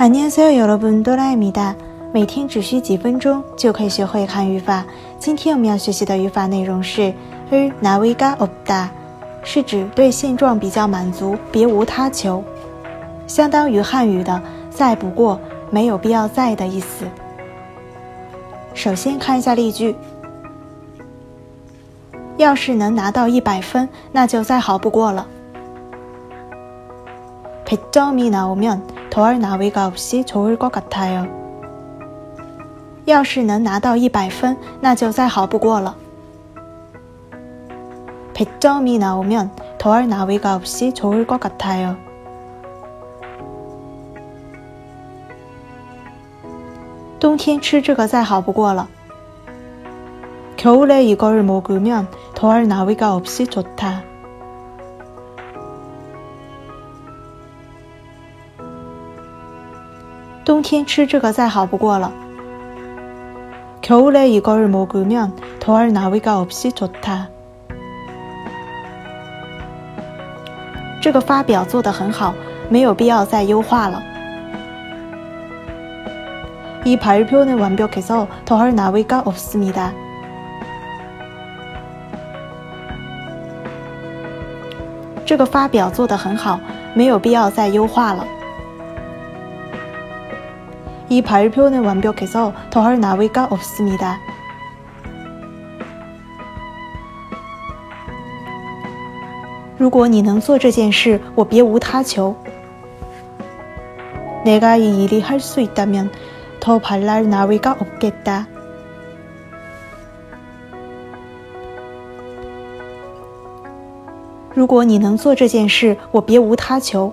안녕하세요여러분哆啦咪哒。每天只需几分钟就可以学会汉语法。今天我们要学习的语法内容是을나위가없 다， 是指对现状比较满足，别无他求，相当于汉语的再不过，没有必要再的意思。首先看一下例句：要是能拿到一百分，那就再好不过了。백점이나오면 더할나위가없이좋을것같아 요。 要是能拿到一百分，那就再好不过了。백점이나오면더할나위가없이좋을것같아 요。 冬天吃这个再好不过了。겨울에이걸먹으면더할나위가없이좋다 冬天吃这个再好不过了。겨울에이걸먹으면더할나위가없이좋다这个发表做得很好，没有必要再优化了。이발표는완벽해서더할나위가없습니다这个发表做得很好，没有必要再优化了。 이발표는완벽해서더할나위가없습니다如果你能做这件事，我别无他求。내가이일을할수있다면더발랄나위가없겠다如果你能做这件事，我别无他求。